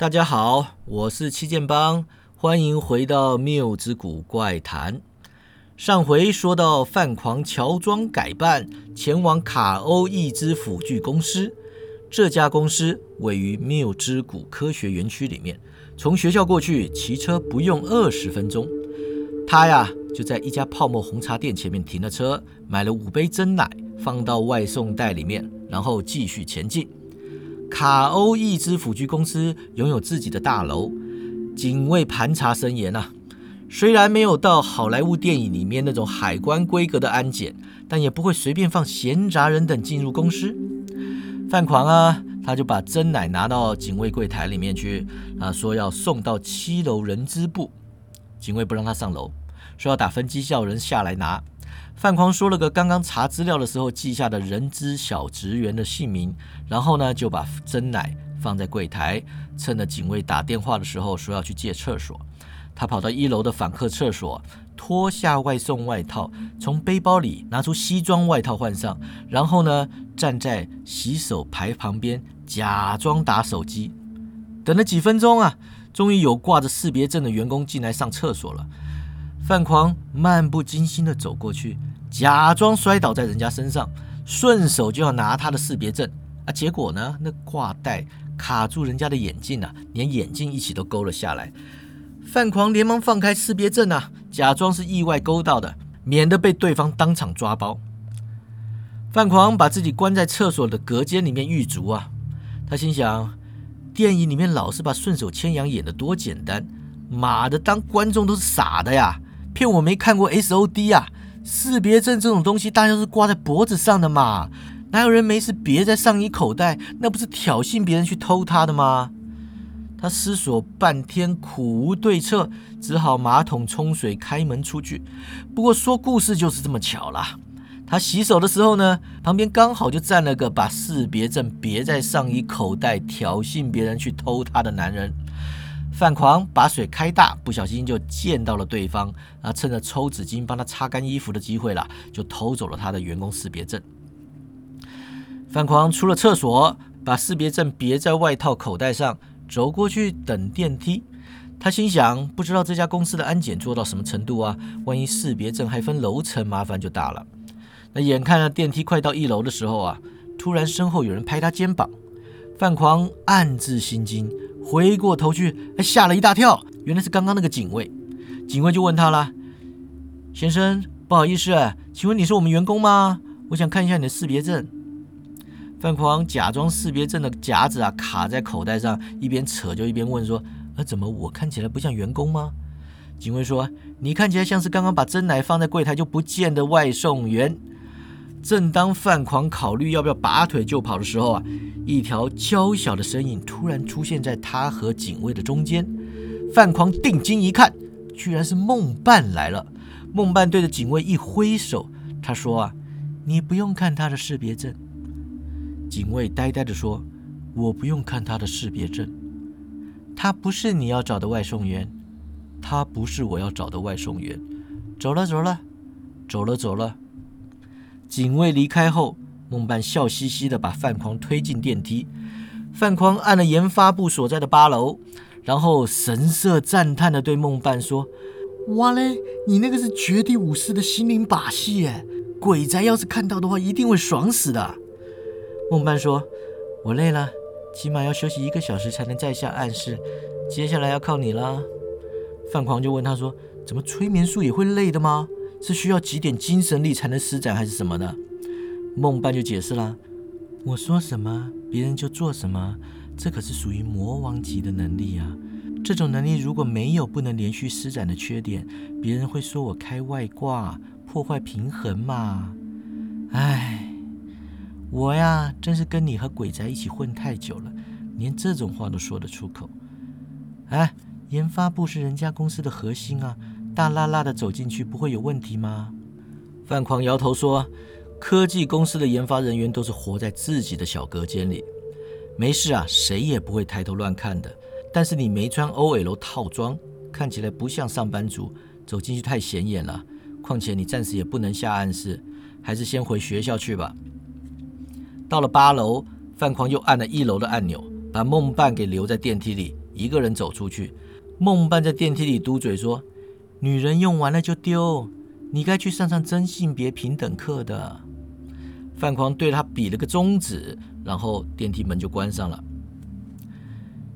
大家好，我是七剑帮，欢迎回到谬之谷怪谈。上回说到范狂乔装改扮，前往卡欧易之辅具公司。这家公司位于谬之谷科学园区里面，从学校过去骑车不用二十分钟。他呀就在一家泡沫红茶店前面停了车，买了五杯真奶，放到外送袋里面，然后继续前进。卡欧易之辅具公司拥有自己的大楼，警卫盘查森严啊。虽然没有到好莱坞电影里面那种海关规格的安检，但也不会随便放闲杂人等进入公司。范狂啊，他就把真奶拿到警卫柜台里面去啊，说要送到七楼人资部。警卫不让他上楼，说要打分机叫人下来拿。范狂说了个刚刚查资料的时候记下的人资小职员的姓名，然后呢就把真奶放在柜台，趁着警卫打电话的时候说要去借厕所。他跑到一楼的访客厕所，脱下外送外套，从背包里拿出西装外套换上，然后呢，站在洗手台旁边假装打手机。等了几分钟啊，终于有挂着识别证的员工进来上厕所了。范狂漫不经心地走过去，假装摔倒在人家身上，顺手就要拿他的识别证啊！结果呢，那挂带卡住人家的眼镜啊，连眼镜一起都勾了下来。范狂连忙放开识别证啊，假装是意外勾到的，免得被对方当场抓包。范狂把自己关在厕所的隔间里面狱卒啊，他心想：电影里面老是把顺手牵羊演得多简单，妈的，当观众都是傻的呀！骗我没看过 S O D 啊！识别证这种东西，大家都是挂在脖子上的嘛，哪有人没事别在上衣口袋？那不是挑衅别人去偷他的吗？他思索半天，苦无对策，只好马桶冲水，开门出去。不过说故事就是这么巧啦。他洗手的时候呢，旁边刚好就站了个把识别证别在上衣口袋，挑衅别人去偷他的男人。范狂把水开大，不小心就溅到了对方。啊，趁着抽纸巾帮他擦干衣服的机会了，就偷走了他的员工识别证。范狂出了厕所，把识别证别在外套口袋上。走过去等电梯，他心想：不知道这家公司的安检做到什么程度啊？万一识别证还分楼层，麻烦就大了。那眼看着电梯快到一楼的时候啊，突然身后有人拍他肩膀，范狂暗自心惊，回过头去，还吓了一大跳，原来是刚刚那个警卫。警卫就问他了：“先生，不好意思，请问你是我们员工吗？我想看一下你的识别证。”范狂假装识别证的夹子啊卡在口袋上，一边扯就一边问说：“呃，怎么我看起来不像员工吗？”警卫说：“你看起来像是刚刚把真奶放在柜台就不见的外送员。”正当范狂考虑要不要拔腿就跑的时候啊，一条娇小的身影突然出现在他和警卫的中间。范狂定睛一看，居然是孟半来了。孟半对着警卫一挥手，他说：“啊，你不用看他的识别证。”警卫呆呆地说：“我不用看他的识别证，他不是你要找的外送员，他不是我要找的外送员。走了，走了，走了，走了。”警卫离开后，孟半笑嘻嘻地把范狂推进电梯。范狂按了研发部所在的八楼，然后神色赞叹地对孟半说：“哇嘞，你那个是绝地武士的心灵把戏耶！鬼宅要是看到的话，一定会爽死的。”孟半说：“我累了，起码要休息一个小时才能再下暗示。接下来要靠你了。”范狂就问他说：“怎么催眠术也会累的吗？是需要几点精神力才能施展，还是什么的？”梦半就解释了：“我说什么，别人就做什么，这可是属于魔王级的能力啊！这种能力如果没有不能连续施展的缺点，别人会说我开外挂，破坏平衡嘛。唉。”我呀，真是跟你和鬼宅一起混太久了，连这种话都说得出口。哎，研发部是人家公司的核心啊，大拉拉的走进去不会有问题吗？范狂摇头说：“科技公司的研发人员都是活在自己的小隔间里，没事啊，谁也不会抬头乱看的。但是你没穿 OL 套装，看起来不像上班族，走进去太显眼了。况且你暂时也不能下暗示，还是先回学校去吧。”到了八楼，范狂又按了一楼的按钮，把梦伴给留在电梯里，一个人走出去。梦伴在电梯里嘟嘴说：“女人用完了就丢，你该去上上真性别平等课的。”范狂对他比了个中指，然后电梯门就关上了。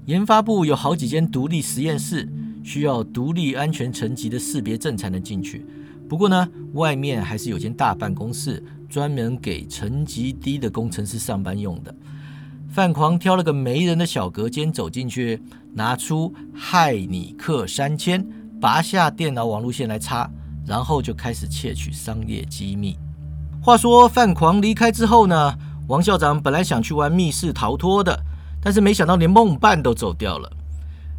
研发部有好几间独立实验室，需要独立安全层级的识别证才能进去。不过呢，外面还是有间大办公室，专门给层级低的工程师上班用的。范狂挑了个没人的小隔间走进去，拿出害尼克三千，拔下电脑网路线来插，然后就开始窃取商业机密。话说范狂离开之后呢，王校长本来想去玩密室逃脱的。但是没想到，连梦伴都走掉了。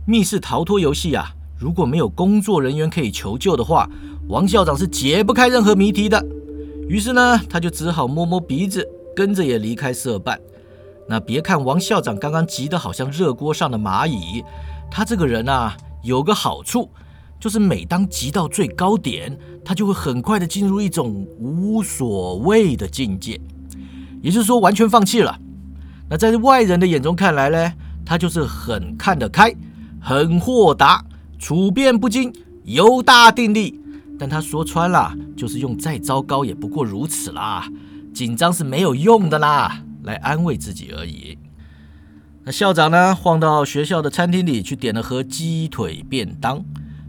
密室逃脱游戏啊，如果没有工作人员可以求救的话，王校长是解不开任何谜题的。于是呢，他就只好摸摸鼻子，跟着也离开社办。那别看王校长刚刚急得好像热锅上的蚂蚁，他这个人啊，有个好处，就是每当急到最高点，他就会很快的进入一种无所谓的境界，也就是说，完全放弃了。那在外人的眼中看来呢，他就是很看得开，很豁达，处变不惊，有大定力。但他说穿了，就是用再糟糕也不过如此啦。紧张是没有用的啦，来安慰自己而已。那校长呢，晃到学校的餐厅里去点了盒鸡腿便当，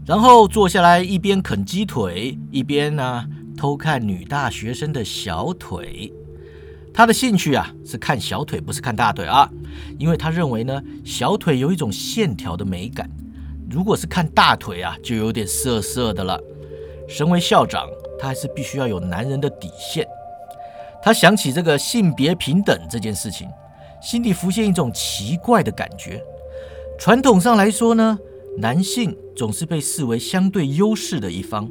然后坐下来一边啃鸡腿，一边呢偷看女大学生的小腿。他的兴趣啊是看小腿，不是看大腿啊，因为他认为呢，小腿有一种线条的美感，如果是看大腿啊，就有点涩涩的了。身为校长，他还是必须要有男人的底线。他想起这个性别平等这件事情，心里浮现一种奇怪的感觉。传统上来说呢，男性总是被视为相对优势的一方，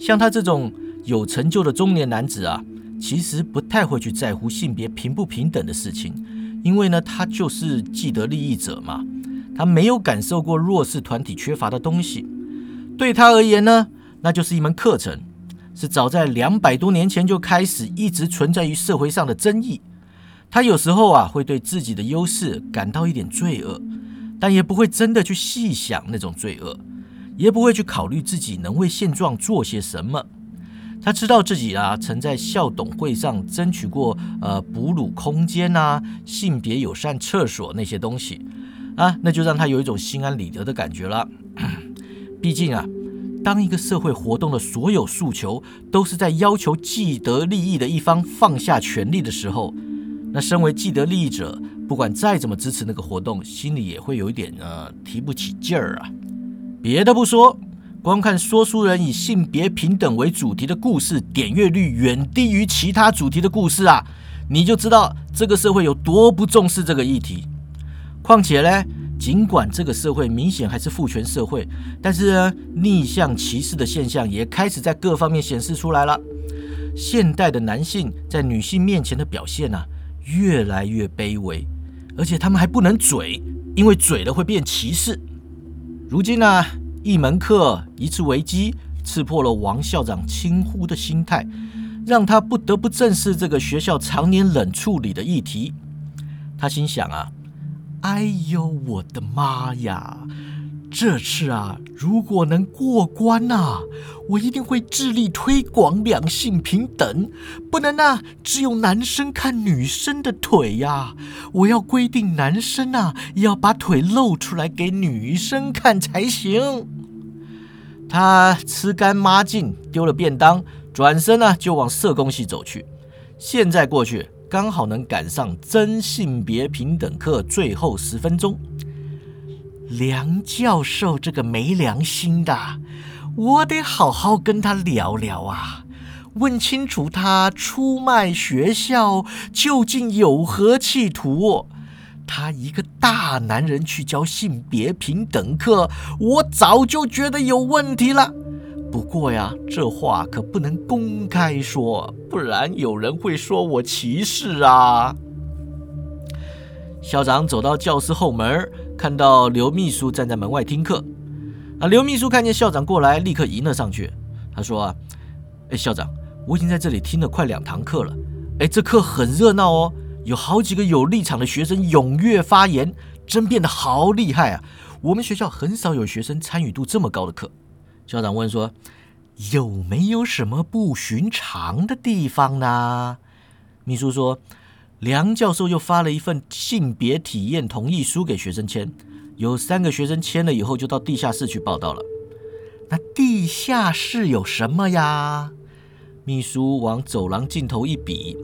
像他这种有成就的中年男子啊。其实不太会去在乎性别平不平等的事情，因为呢，他就是既得利益者嘛，他没有感受过弱势团体缺乏的东西。对他而言呢，那就是一门课程，是早在两百多年前就开始一直存在于社会上的争议。他有时候啊，会对自己的优势感到一点罪恶，但也不会真的去细想那种罪恶，也不会去考虑自己能为现状做些什么。他知道自己啊，曾在校董会上争取过呃哺乳空间呐、性别友善厕所那些东西啊，那就让他有一种心安理得的感觉了。毕竟啊，当一个社会活动的所有诉求都是在要求既得利益的一方放下权利的时候，那身为既得利益者，不管再怎么支持那个活动，心里也会有一点呃提不起劲儿啊。别的不说。光看说书人以性别平等为主题的故事，点阅率远低于其他主题的故事啊，你就知道这个社会有多不重视这个议题。况且呢，尽管这个社会明显还是父权社会，但是呢，逆向歧视的现象也开始在各方面显示出来了。现代的男性在女性面前的表现呢，越来越卑微，而且他们还不能嘴，因为嘴了会变歧视。如今呢？一门课，一次危机，刺破了王校长轻忽的心态，让他不得不正视这个学校常年冷处理的议题。他心想啊，哎呦，我的妈呀！这次啊，如果能过关呐，我一定会致力推广两性平等。不能啊，只有男生看女生的腿呀！我要规定男生啊，要把腿露出来给女生看才行。他吃干抹净，丢了便当，转身呢就往社工系走去。现在过去，刚好能赶上真性别平等课最后十分钟。梁教授这个没良心的，我得好好跟他聊聊啊，问清楚他出卖学校究竟有何企图。他一个大男人去教性别平等课，我早就觉得有问题了。不过呀，这话可不能公开说，不然有人会说我歧视啊。校长走到教室后门。看到刘秘书站在门外听课，啊，刘秘书看见校长过来，立刻迎了上去。他说：“啊，哎，校长，我已经在这里听了快两堂课了。哎，这课很热闹哦，有好几个有立场的学生踊跃发言，争辩的好厉害啊！我们学校很少有学生参与度这么高的课。校长问说：“有没有什么不寻常的地方呢？”秘书说：“梁教授又发了一份性别体验同意书给学生签，有三个学生签了以后，就到地下室去报道了。那地下室有什么呀？”秘书往走廊尽头一比：“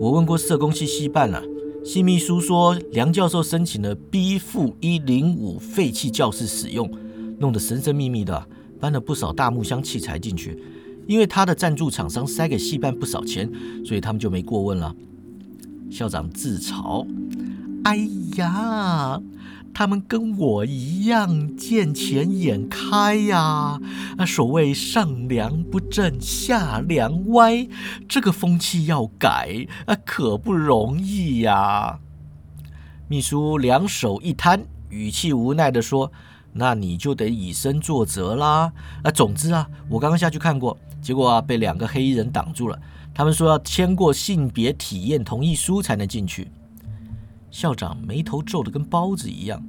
我问过社工系系办了。”系秘书说，梁教授申请了 B 负一零五废弃教室使用，弄得神神秘秘的，搬了不少大木箱器材进去。因为他的赞助厂商塞给戏办不少钱，所以他们就没过问了。校长自嘲：“哎呀，他们跟我一样见钱眼开呀！啊，所谓上梁不正下梁歪，这个风气要改啊，可不容易呀。”秘书两手一摊，语气无奈地说：“那你就得以身作则啦。啊，总之啊，我刚刚下去看过。”结果啊，被两个黑衣人挡住了。他们说要签过性别体验同意书才能进去。校长眉头皱得跟包子一样。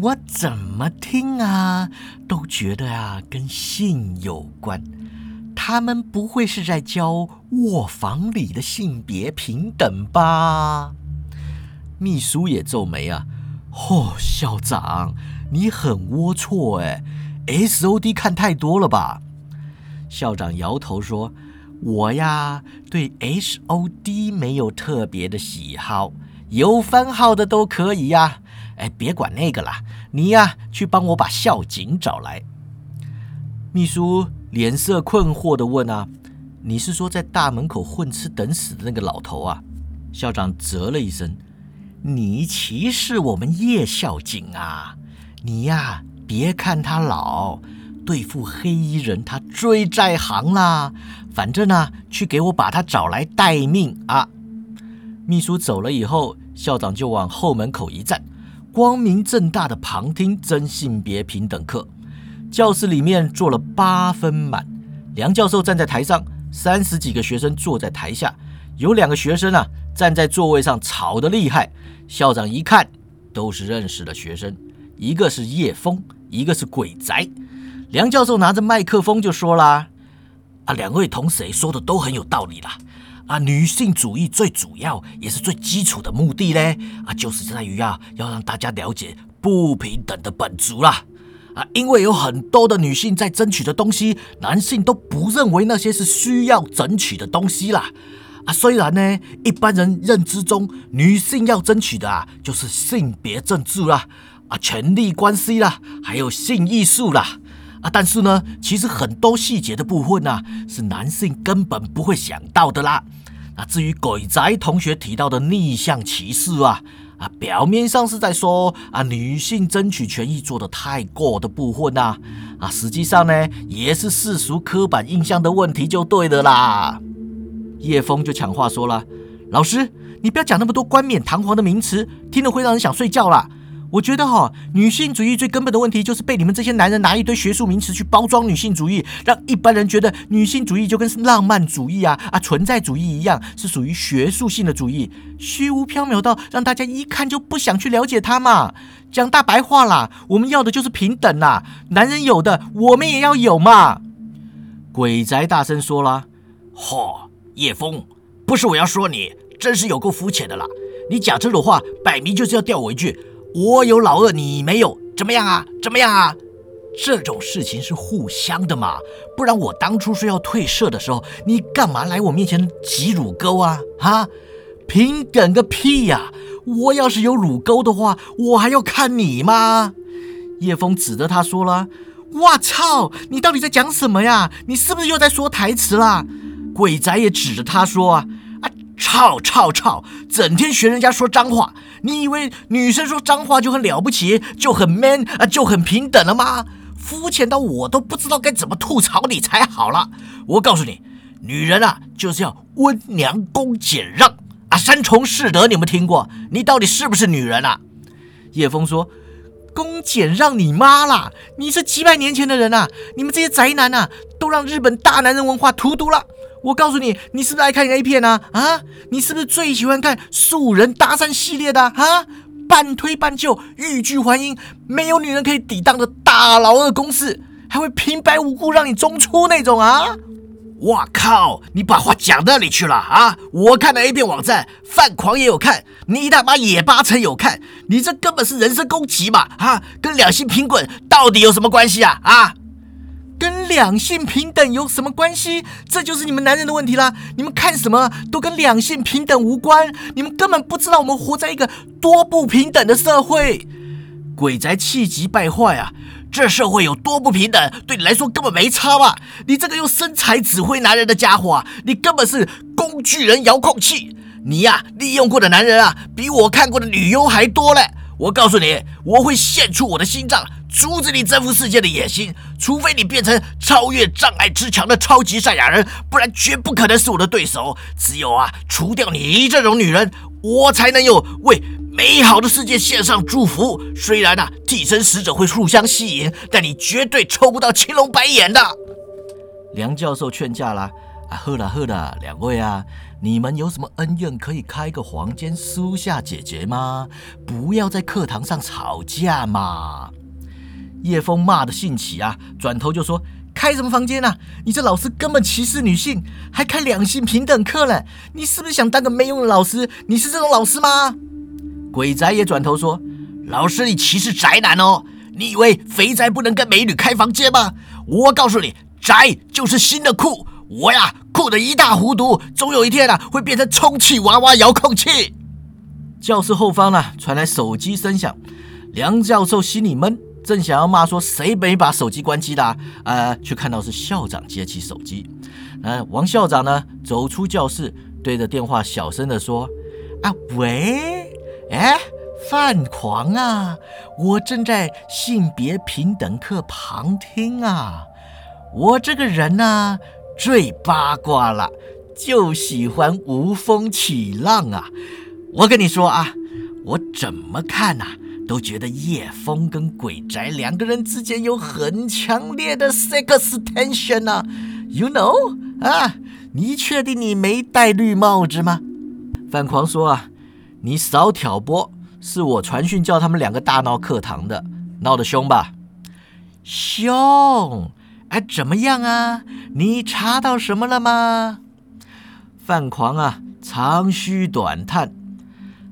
我怎么听啊，都觉得啊跟性有关。他们不会是在教卧房里的性别平等吧？秘书也皱眉啊。嚯，校长，你很龌龊哎，S O D 看太多了吧？校长摇头说：“我呀，对 H O D 没有特别的喜好，有番号的都可以呀。哎，别管那个了，你呀，去帮我把校警找来。”秘书脸色困惑的问：“啊，你是说在大门口混吃等死的那个老头啊？”校长啧了一声：“你歧视我们叶校警啊？你呀，别看他老。”对付黑衣人，他追在行啦。反正呢，去给我把他找来待命啊！秘书走了以后，校长就往后门口一站，光明正大的旁听真性别平等课。教室里面坐了八分满，梁教授站在台上，三十几个学生坐在台下。有两个学生啊，站在座位上吵得厉害。校长一看，都是认识的学生，一个是叶枫，一个是鬼宅。梁教授拿着麦克风就说啦：“啊，两位同学说的都很有道理啦。啊，女性主义最主要也是最基础的目的呢，啊，就是在于啊，要让大家了解不平等的本质啦。啊，因为有很多的女性在争取的东西，男性都不认为那些是需要争取的东西啦。啊，虽然呢，一般人认知中女性要争取的啊，就是性别政治啦，啊，权力关系啦，还有性艺术啦。”啊，但是呢，其实很多细节的部分呢，是男性根本不会想到的啦。那至于鬼宅同学提到的逆向歧视啊，啊，表面上是在说啊，女性争取权益做得太过的部分呐，啊，实际上呢，也是世俗刻板印象的问题，就对的啦。叶枫就抢话说了：“老师，你不要讲那么多冠冕堂皇的名词，听了会让人想睡觉啦。”我觉得哈，女性主义最根本的问题就是被你们这些男人拿一堆学术名词去包装女性主义，让一般人觉得女性主义就跟浪漫主义啊啊存在主义一样，是属于学术性的主义，虚无缥缈到让大家一看就不想去了解它嘛。讲大白话啦，我们要的就是平等啦，男人有的我们也要有嘛。鬼宅大声说了：“嚯，叶枫，不是我要说你，真是有够肤浅的啦！你讲这种话，摆明就是要吊我一句。”我有老二，你没有，怎么样啊？怎么样啊？这种事情是互相的嘛，不然我当初说要退社的时候，你干嘛来我面前挤乳沟啊？哈，平等个屁呀！我要是有乳沟的话，我还要看你吗？叶枫指着他说了：“我操，你到底在讲什么呀？你是不是又在说台词啦？”鬼仔也指着他说：“啊。”操操操！整天学人家说脏话，你以为女生说脏话就很了不起，就很 man 啊，就很平等了吗？肤浅到我都不知道该怎么吐槽你才好了。我告诉你，女人啊就是要温良恭俭让啊，三从四德，你们听过？你到底是不是女人啊？叶枫说：“恭俭让你妈啦！你是几百年前的人啊！你们这些宅男啊，都让日本大男人文化荼毒了。”我告诉你，你是不是爱看 A 片啊？啊，你是不是最喜欢看素人搭讪系列的啊？半推半就、欲拒还迎，没有女人可以抵挡的大佬二公式，还会平白无故让你中出那种啊！我靠！你把话讲哪里去了啊？我看了 A 片网站，犯狂也有看，你他妈也八成有看，你这根本是人身攻击嘛！啊，跟两性平滚到底有什么关系啊？啊，跟两性平等有什么关系？这就是你们男人的问题啦！你们看什么都跟两性平等无关，你们根本不知道我们活在一个多不平等的社会。鬼宅气急败坏啊！这社会有多不平等，对你来说根本没差吧？你这个用身材指挥男人的家伙啊，你根本是工具人遥控器！你呀，利用过的男人啊，比我看过的女优还多嘞！我告诉你，我会献出我的心脏，阻止你征服世界的野心，除非你变成超越障碍之墙的超级赛亚人，不然绝不可能是我的对手。只有啊，除掉你这种女人，我才能有为。美好的世界献上祝福。虽然啊，替身使者会互相吸引，但你绝对抽不到青龙白眼的。梁教授劝架啦，啊，喝了喝了，两位啊，你们有什么恩怨可以开个房间私下解决吗？不要在课堂上吵架嘛。叶枫骂的兴起啊，转头就说：“开什么房间啊？你这老师根本歧视女性，还开两性平等课了？你是不是想当个没用的老师？你是这种老师吗？”鬼宅也转头说：“老师，你歧视宅男哦？你以为肥宅不能跟美女开房间吗？我告诉你，宅就是新的酷。我呀，酷的一塌糊涂，总有一天啊，会变成充气娃娃遥控器。”教室后方呢，传来手机声响。梁教授心里闷，正想要骂说谁没把手机关机的，呃，却看到是校长接起手机。呃，王校长呢，走出教室，对着电话小声的说：“啊，喂。”哎，范狂啊！我正在性别平等课旁听啊。我这个人呢，最八卦了，就喜欢无风起浪啊。我跟你说啊，我怎么看呐，都觉得叶枫跟鬼宅两个人之间有很强烈的 sex tension 呢。You know 啊？你确定你没戴绿帽子吗？范狂说啊。你少挑拨，是我传讯叫他们两个大闹课堂的，闹得凶吧？凶？哎，怎么样啊？你查到什么了吗？范狂啊，长吁短叹，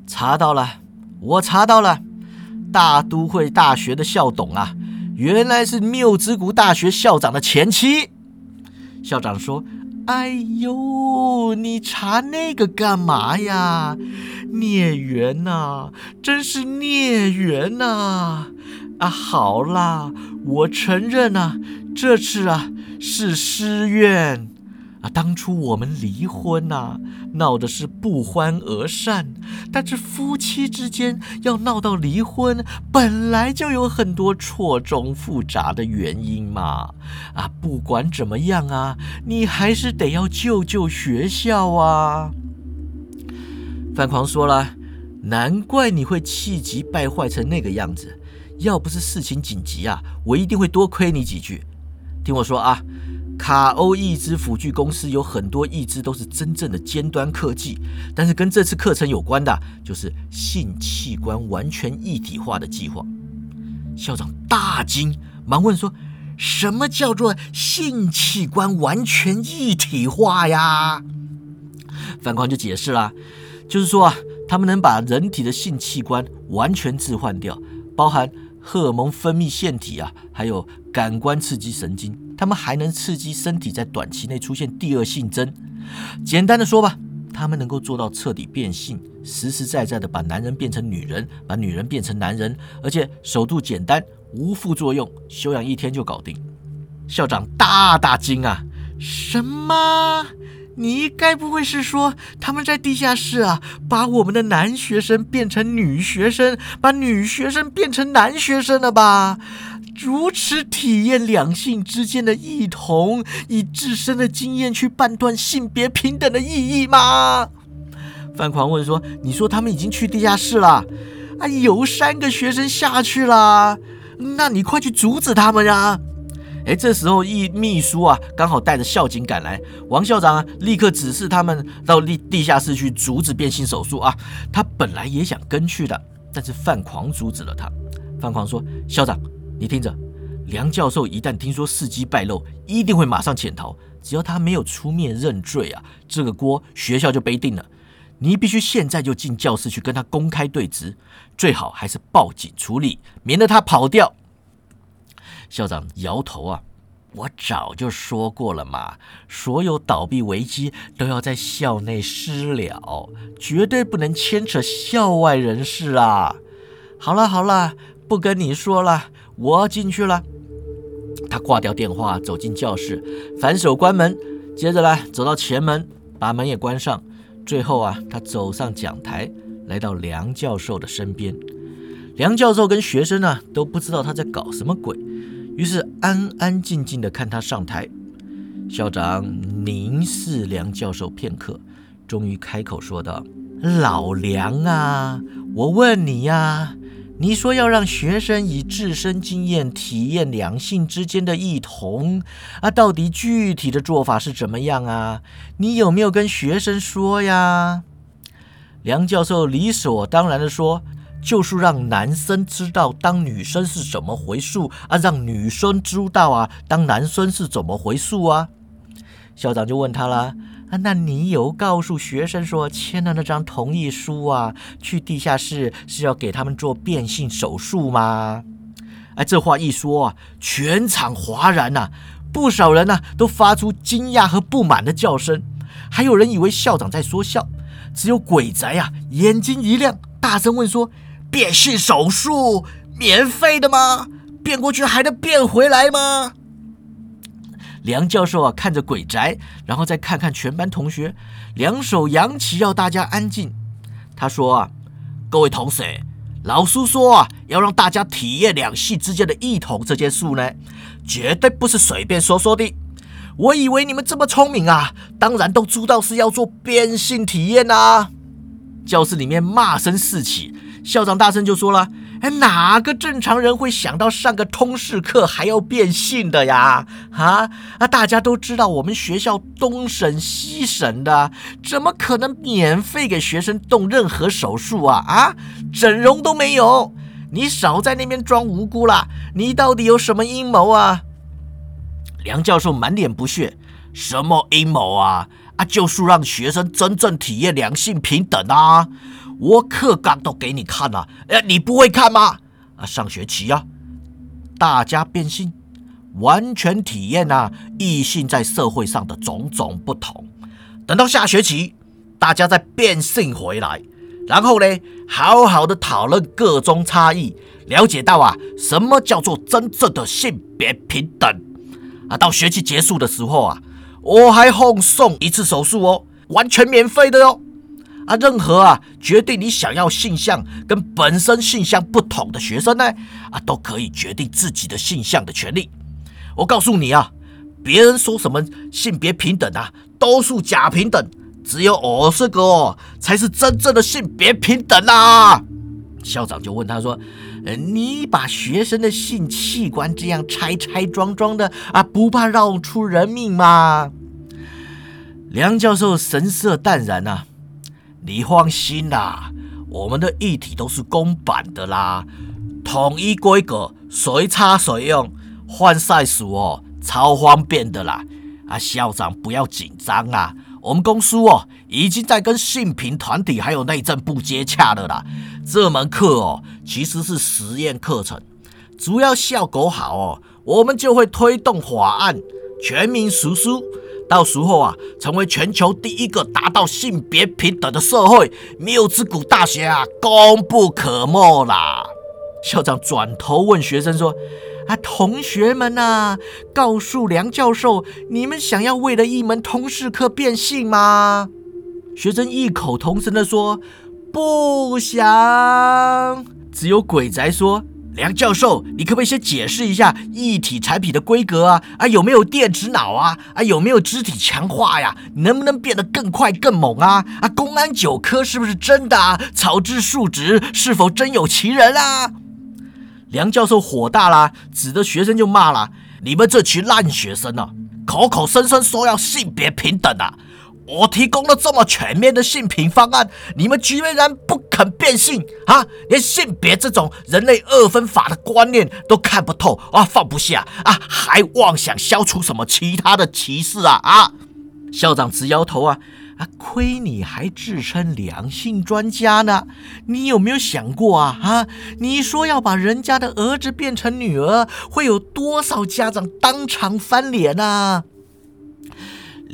查到了，我查到了，大都会大学的校董啊，原来是缪之谷大学校长的前妻。校长说。哎呦，你查那个干嘛呀？孽缘呐，真是孽缘呐！啊，好啦，我承认啊，这次啊是失愿。啊，当初我们离婚呐，闹的是不欢而散。但是夫妻之间要闹到离婚，本来就有很多错综复杂的原因嘛。啊，不管怎么样啊，你还是得要救救学校啊。范狂说了，难怪你会气急败坏成那个样子。要不是事情紧急啊，我一定会多亏你几句。听我说啊。卡欧义肢辅具公司有很多义肢都是真正的尖端科技，但是跟这次课程有关的，就是性器官完全一体化的计划。校长大惊，忙问说：“什么叫做性器官完全一体化呀？”范狂就解释了，就是说啊，他们能把人体的性器官完全置换掉，包含荷尔蒙分泌腺体啊，还有感官刺激神经。他们还能刺激身体在短期内出现第二性征。简单的说吧，他们能够做到彻底变性，实实在在的把男人变成女人，把女人变成男人，而且手度简单，无副作用，休养一天就搞定。校长大大惊啊！什么？你该不会是说他们在地下室啊，把我们的男学生变成女学生，把女学生变成男学生了吧？如此体验两性之间的异同，以自身的经验去判断性别平等的意义吗？范狂问说：“你说他们已经去地下室了？啊，有三个学生下去了，那你快去阻止他们呀！”哎，这时候一秘书啊，刚好带着校警赶来，王校长啊，立刻指示他们到地地下室去阻止变性手术啊。他本来也想跟去的，但是范狂阻止了他。范狂说：“校长，你听着，梁教授一旦听说事机败露，一定会马上潜逃。只要他没有出面认罪啊，这个锅学校就背定了。你必须现在就进教室去跟他公开对质，最好还是报警处理，免得他跑掉。”校长摇头啊。我早就说过了嘛，所有倒闭危机都要在校内私了，绝对不能牵扯校外人士啊！好了好了，不跟你说了，我进去了。他挂掉电话，走进教室，反手关门，接着呢，走到前门，把门也关上。最后啊，他走上讲台，来到梁教授的身边。梁教授跟学生呢，都不知道他在搞什么鬼。于是安安静静的看他上台，校长凝视梁教授片刻，终于开口说道：“老梁啊，我问你呀，你说要让学生以自身经验体验两性之间的异同啊，到底具体的做法是怎么样啊？你有没有跟学生说呀？”梁教授理所当然的说。就是让男生知道当女生是怎么回事啊，让女生知道啊，当男生是怎么回事啊。校长就问他了啊，那你有告诉学生说签了那张同意书啊，去地下室是要给他们做变性手术吗？哎，这话一说啊，全场哗然呐，不少人呢都发出惊讶和不满的叫声，还有人以为校长在说笑，只有鬼宅啊眼睛一亮，大声问说。变性手术免费的吗？变过去还能变回来吗？梁教授啊，看着鬼宅，然后再看看全班同学，两手扬起，要大家安静。他说啊，各位同学，老师说啊，要让大家体验两系之间的异同这件事呢，绝对不是随便说说的。我以为你们这么聪明啊，当然都知道是要做变性体验啊。教室里面骂声四起。校长大声就说了：“哎，哪个正常人会想到上个通识课还要变性的呀？啊啊！大家都知道我们学校东省西省的，怎么可能免费给学生动任何手术啊？啊，整容都没有！你少在那边装无辜了！你到底有什么阴谋啊？”梁教授满脸不屑：“什么阴谋啊？啊，就是让学生真正体验两性平等啊！”我课纲都给你看了，哎，你不会看吗？啊，上学期啊，大家变性，完全体验啊异性在社会上的种种不同。等到下学期，大家再变性回来，然后呢，好好的讨论各种差异，了解到啊，什么叫做真正的性别平等啊？到学期结束的时候啊，我还奉送一次手术哦，完全免费的哟。啊，任何啊决定你想要性向跟本身性向不同的学生呢，啊都可以决定自己的性向的权利。我告诉你啊，别人说什么性别平等啊，都是假平等，只有我这个才是真正的性别平等啊！校长就问他说：“呃，你把学生的性器官这样拆拆装装的啊，不怕绕出人命吗？”梁教授神色淡然呐。你放心啦，我们的议题都是公版的啦，统一规格，随插随用，换赛数哦，超方便的啦。啊，校长不要紧张啊，我们公司哦已经在跟性平团体还有内政部接洽了啦。这门课哦其实是实验课程，主要效果好哦，我们就会推动法案全民实施。到时候啊，成为全球第一个达到性别平等的社会，缪之谷大学啊，功不可没啦！校长转头问学生说：“啊，同学们呐，告诉梁教授，你们想要为了一门通识课变性吗？”学生异口同声的说：“不想。”只有鬼宅说。梁教授，你可不可以先解释一下一体产品的规格啊？啊，有没有电子脑啊？啊，有没有肢体强化呀？能不能变得更快更猛啊？啊，公安九科是不是真的啊？草字数值是否真有其人啊？梁教授火大啦，指着学生就骂了：“你们这群烂学生啊，口口声声说要性别平等啊！我提供了这么全面的性平方案，你们居然不肯变性啊？连性别这种人类二分法的观念都看不透啊，放不下啊，还妄想消除什么其他的歧视啊啊！校长直摇头啊啊！亏你还自称良性专家呢，你有没有想过啊啊？你说要把人家的儿子变成女儿，会有多少家长当场翻脸啊？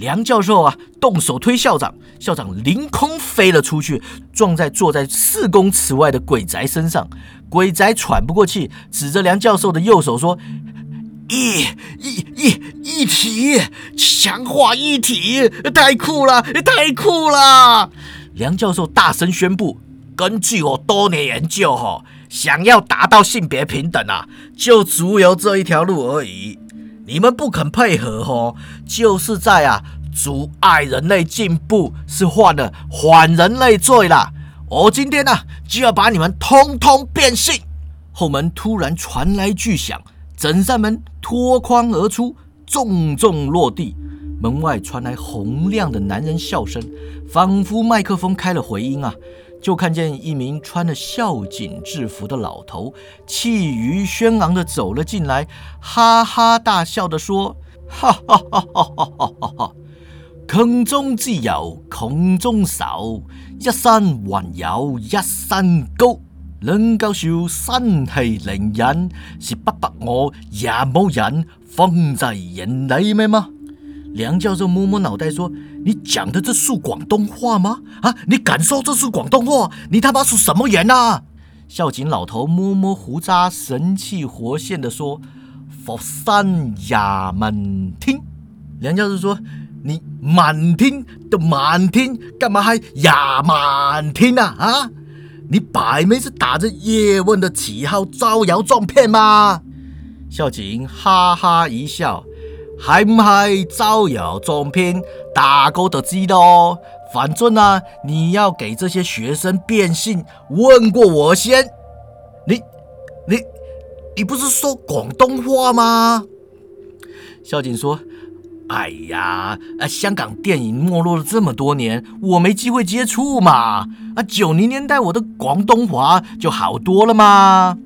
梁教授啊，动手推校长，校长凌空飞了出去，撞在坐在四公尺外的鬼宅身上。鬼宅喘不过气，指着梁教授的右手说：“一、一、一、一体，强化一体，太酷了，太酷了！”梁教授大声宣布：“根据我多年研究，哈，想要达到性别平等啊，就只有这一条路而已。”你们不肯配合哦，就是在啊阻碍人类进步，是犯了反人类罪啦！我今天呢就要把你们通通变性。后门突然传来巨响，整扇门脱框而出，重重落地。门外传来洪亮的男人笑声，仿佛麦克风开了回音啊！就看见一名穿着校警制服的老头，气宇轩昂地走了进来，哈哈大笑地说：“哈 哈哈哈哈哈哈哈！中自有孔中少，一山还有一山高。能教授身系灵人，是不拔我也冇人，方济人你咩吗？”梁教授摸摸脑袋说。你讲的这是广东话吗？啊，你敢说这是广东话？你他妈是什么人呐？校警老头摸摸胡渣，神气活现的说：“佛山亚满听。”梁教授说：“你满听的满听，干嘛还亚满听啊？啊，你摆明是打着叶问的旗号招摇撞骗吗？”校警哈哈一笑。还唔系招摇撞骗？大哥都知道。反正啊，你要给这些学生变性，问过我先。你、你、你不是说广东话吗？校警说：“哎呀，啊，香港电影没落了这么多年，我没机会接触嘛。啊，九零年代我的广东话就好多了嘛。”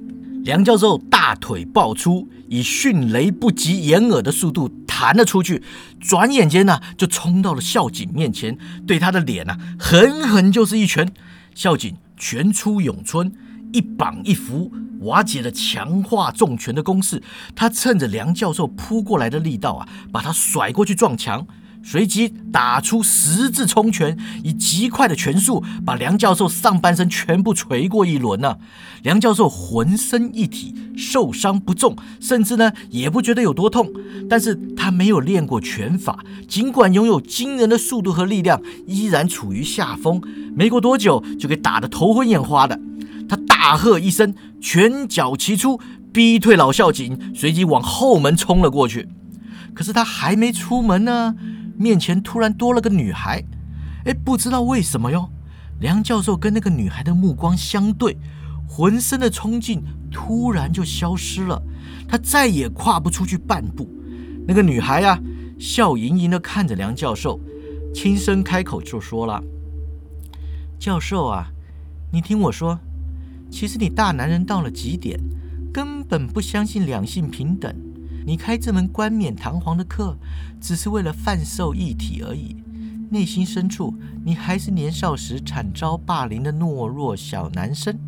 梁教授大腿爆出，以迅雷不及掩耳的速度弹了出去，转眼间呢就冲到了校警面前，对他的脸呢狠狠就是一拳。校警拳出咏春，一绑一扶，瓦解了强化重拳的攻势。他趁着梁教授扑过来的力道啊，把他甩过去撞墙。随即打出十字冲拳，以极快的拳速把梁教授上半身全部捶过一轮呢。梁教授浑身一体受伤不重，甚至呢也不觉得有多痛。但是他没有练过拳法，尽管拥有惊人的速度和力量，依然处于下风。没过多久就给打得头昏眼花的。他大喝一声，拳脚齐出，逼退老校警，随即往后门冲了过去。可是他还没出门呢。面前突然多了个女孩，哎，不知道为什么哟。梁教授跟那个女孩的目光相对，浑身的冲劲突然就消失了，他再也跨不出去半步。那个女孩呀，笑盈盈的看着梁教授，轻声开口就说了：“教授啊，你听我说，其实你大男人到了极点，根本不相信两性平等。”你开这门冠冕堂皇的课，只是为了贩售一体而已。内心深处，你还是年少时惨遭霸凌的懦弱小男生。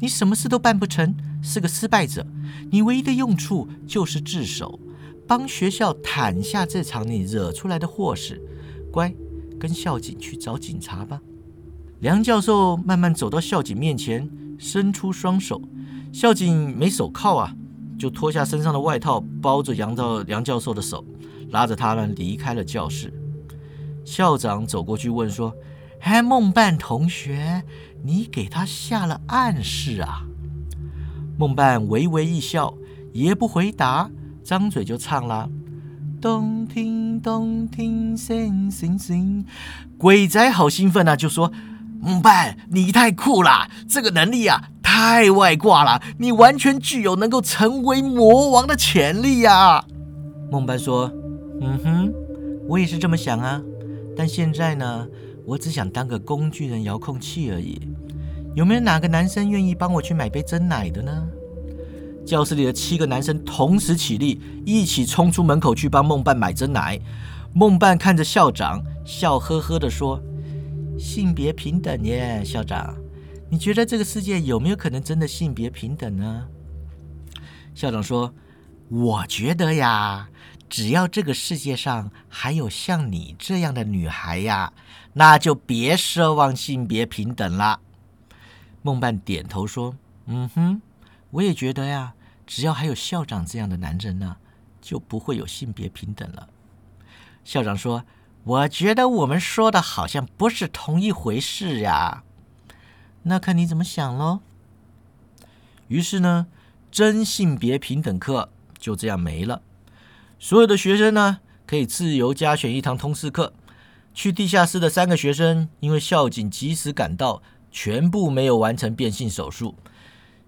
你什么事都办不成，是个失败者。你唯一的用处就是自首，帮学校掸下这场你惹出来的祸事。乖，跟校警去找警察吧。梁教授慢慢走到校警面前，伸出双手。校警没手铐啊。就脱下身上的外套，包着杨教杨教授的手，拉着他呢离开了教室。校长走过去问说：“哎，梦伴同学，你给他下了暗示啊？”梦伴微微一笑，也不回答，张嘴就唱了：“咚听咚听星星星。”鬼仔好兴奋啊，就说：“梦伴，你太酷了，这个能力啊！”太外挂了，你完全具有能够成为魔王的潜力呀！梦班说：“嗯哼，我也是这么想啊。但现在呢，我只想当个工具人遥控器而已。有没有哪个男生愿意帮我去买杯真奶的呢？教室里的七个男生同时起立，一起冲出门口去帮梦伴买真奶。梦伴看着校长，笑呵呵地说：“性别平等耶，校长，你觉得这个世界有没有可能真的性别平等呢？”校长说：“我觉得呀。”只要这个世界上还有像你这样的女孩呀，那就别奢望性别平等了。梦伴点头说：“嗯哼，我也觉得呀。只要还有校长这样的男人呢，就不会有性别平等了。”校长说：“我觉得我们说的好像不是同一回事呀。那看你怎么想喽。”于是呢，真性别平等课就这样没了。所有的学生呢，可以自由加选一堂通识课。去地下室的三个学生，因为校警及时赶到，全部没有完成变性手术。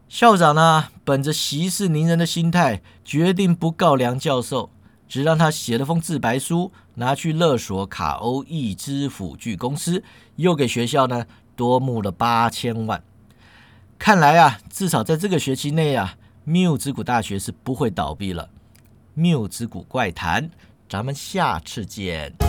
校长呢，本着息事宁人的心态，决定不告梁教授，只让他写了封自白书，拿去勒索卡欧易之辅具公司，又给学校呢多募了八千万。看来啊，至少在这个学期内啊，缪之谷大学是不会倒闭了。缪之谷怪谈，咱们下次见。